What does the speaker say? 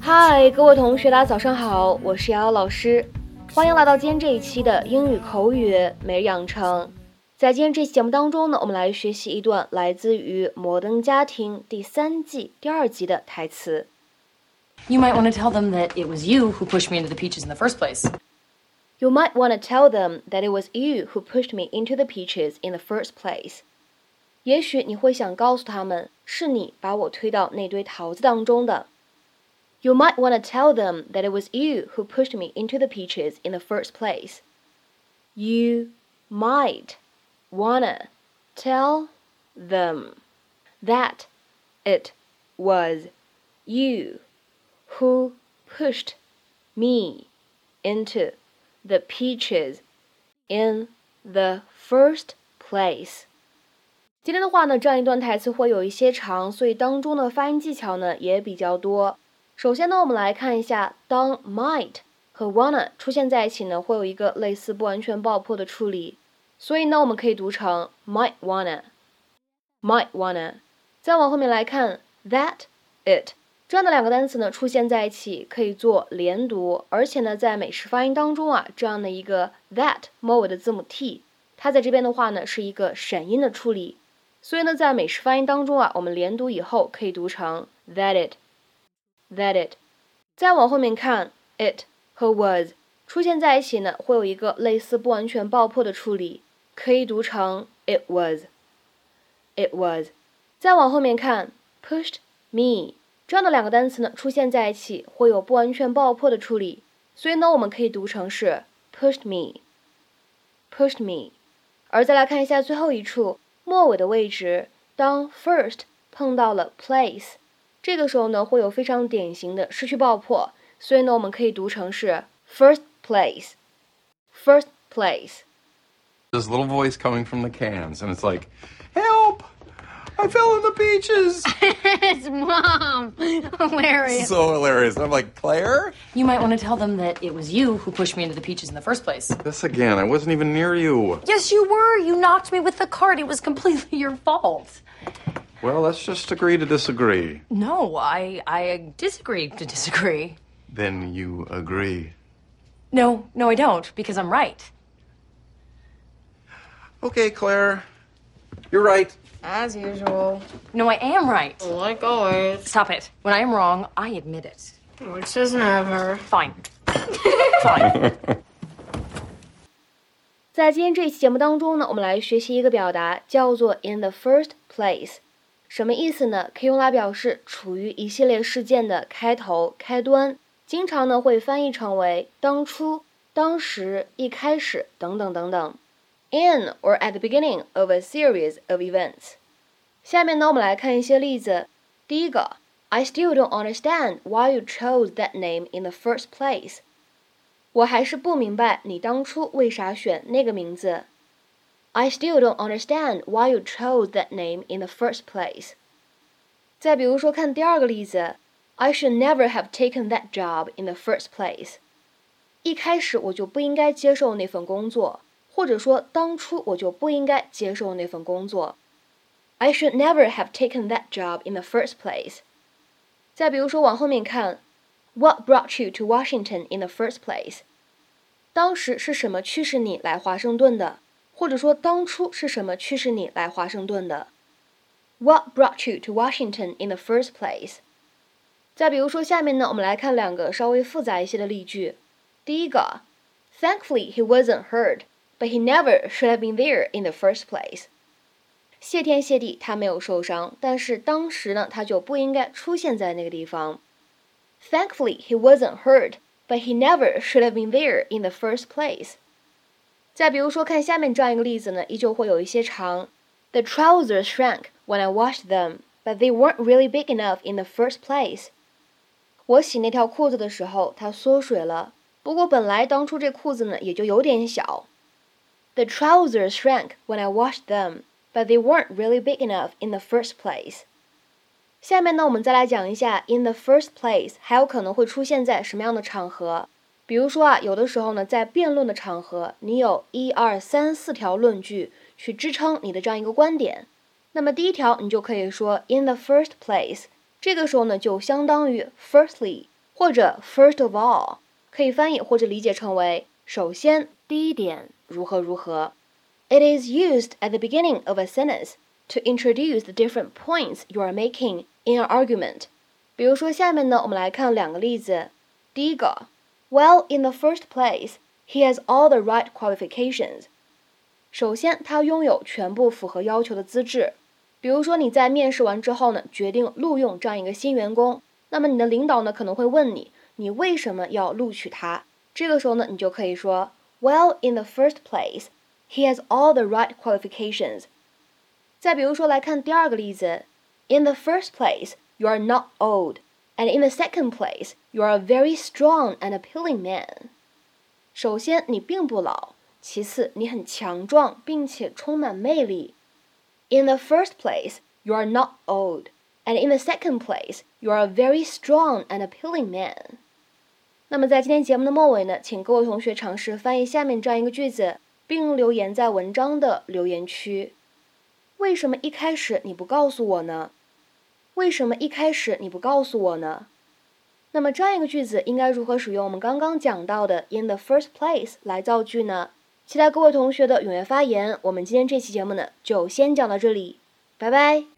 嗨，各位同学，大家早上好，我是瑶瑶老师，欢迎来到今天这一期的英语口语每日养成。在今天这期节目当中呢，我们来学习一段来自于《摩登家庭》第三季第二集的台词。You might want to tell them that it was you who pushed me into the peaches in the first place. You might want to tell them that it was you who pushed me into the peaches in the first place. 也许你会想告诉他们，是你把我推到那堆桃子当中的。You might want to tell them that it was you who pushed me into the peaches in the first place. You might wanna tell them that it was you who pushed me into the peaches in the first place. 今天的话呢，这样一段台词会有一些长，所以当中的发音技巧呢也比较多。首先呢，我们来看一下，当 might 和 wanna 出现在一起呢，会有一个类似不完全爆破的处理，所以呢，我们可以读成 might wanna，might wanna。再往后面来看，that it 这样的两个单词呢出现在一起，可以做连读，而且呢，在美式发音当中啊，这样的一个 that 末尾的字母 t，它在这边的话呢是一个闪音的处理，所以呢，在美式发音当中啊，我们连读以后可以读成 that it。That it，再往后面看，it 和 was 出现在一起呢，会有一个类似不完全爆破的处理，可以读成 it was。It was，再往后面看，pushed me 这样的两个单词呢，出现在一起会有不完全爆破的处理，所以呢，我们可以读成是 pushed me。Pushed me，而再来看一下最后一处末尾的位置，当 first 碰到了 place。这个时候呢，会有非常典型的失去爆破，所以呢，我们可以读成是 first place, first place. This little voice coming from the cans, and it's like, "Help! I fell in the peaches. it's mom. Hilarious. so hilarious. I'm like, Claire, You might want to tell them that it was you who pushed me into the peaches in the first place. this again. I wasn't even near you. Yes, you were. You knocked me with the cart. It was completely your fault. Well, let's just agree to disagree. No, I I disagree to disagree. Then you agree. No, no, I don't, because I'm right. Okay, Claire. You're right. As usual. No, I am right. Like always, Stop it. When I am wrong, I admit it. which is never. Fine. Fine. 在今天这期节目当中呢，我们来学习一个表达，叫做 in the first place。什么意思呢？可以用来表示处于一系列事件的开头、开端，经常呢会翻译成为当初、当时、一开始等等等等。In or at the beginning of a series of events。下面呢，我们来看一些例子。第一个，I still don't understand why you chose that name in the first place。我还是不明白你当初为啥选那个名字。I still don't understand why you chose that name in the first place。再比如说，看第二个例子，I should never have taken that job in the first place。一开始我就不应该接受那份工作， 或者说当初我就不应该接受那份工作。I should never have taken that job in the first place。再比如说，往后面看，What brought you to Washington in the first place？当时是什么驱使你来华盛顿的？或者说当初是什么驱使你来华盛顿的？What brought you to Washington in the first place？再比如说，下面呢，我们来看两个稍微复杂一些的例句。第一个，Thankfully he wasn't hurt, but he never should have been there in the first place。谢天谢地，他没有受伤，但是当时呢，他就不应该出现在那个地方。Thankfully he wasn't hurt, but he never should have been there in the first place。再比如说，看下面这样一个例子呢，依旧会有一些长。The trousers shrank when I washed them, but they weren't really big enough in the first place. 我洗那条裤子的时候，它缩水了，不过本来当初这裤子呢也就有点小。 The trousers shrank when I washed them, but they weren't really big enough in the first place. 下面呢，我们再来讲一下 in the first place 还有可能会出现在什么样的场合。比如说啊，有的时候呢，在辩论的场合，你有一二三四条论据去支撑你的这样一个观点，那么第一条你就可以说 in the first place，这个时候呢就相当于 firstly 或者 first of all，可以翻译或者理解成为首先第一点如何如何。It is used at the beginning of a sentence to introduce the different points you are making in an argument。比如说下面呢，我们来看两个例子。第一个，Well, in the first place, he has all the right qualifications。首先，他拥有全部符合要求的资质。比如说你在面试完之后呢，决定录用这样一个新员工，那么你的领导呢可能会问你，你为什么要录取他？这个时候呢，你就可以说，Well, in the first place, he has all the right qualifications。再比如说来看第二个例子，In the first place, you are not old, and in the second place, you are a very strong and appealing man。首先，你并不老；其次，你很强壮，并且充满魅力。In the first place, you are not old, and in the second place, you are a very strong and appealing man. 那么在今天节目的末尾呢，请各位同学尝试翻译下面这样一个句子，并留言在文章的留言区。为什么一开始你不告诉我呢？为什么一开始你不告诉我呢？那么这样一个句子应该如何使用我们刚刚讲到的 in the first place 来造句呢？期待各位同学的踊跃发言。我们今天这期节目呢，就先讲到这里，拜拜。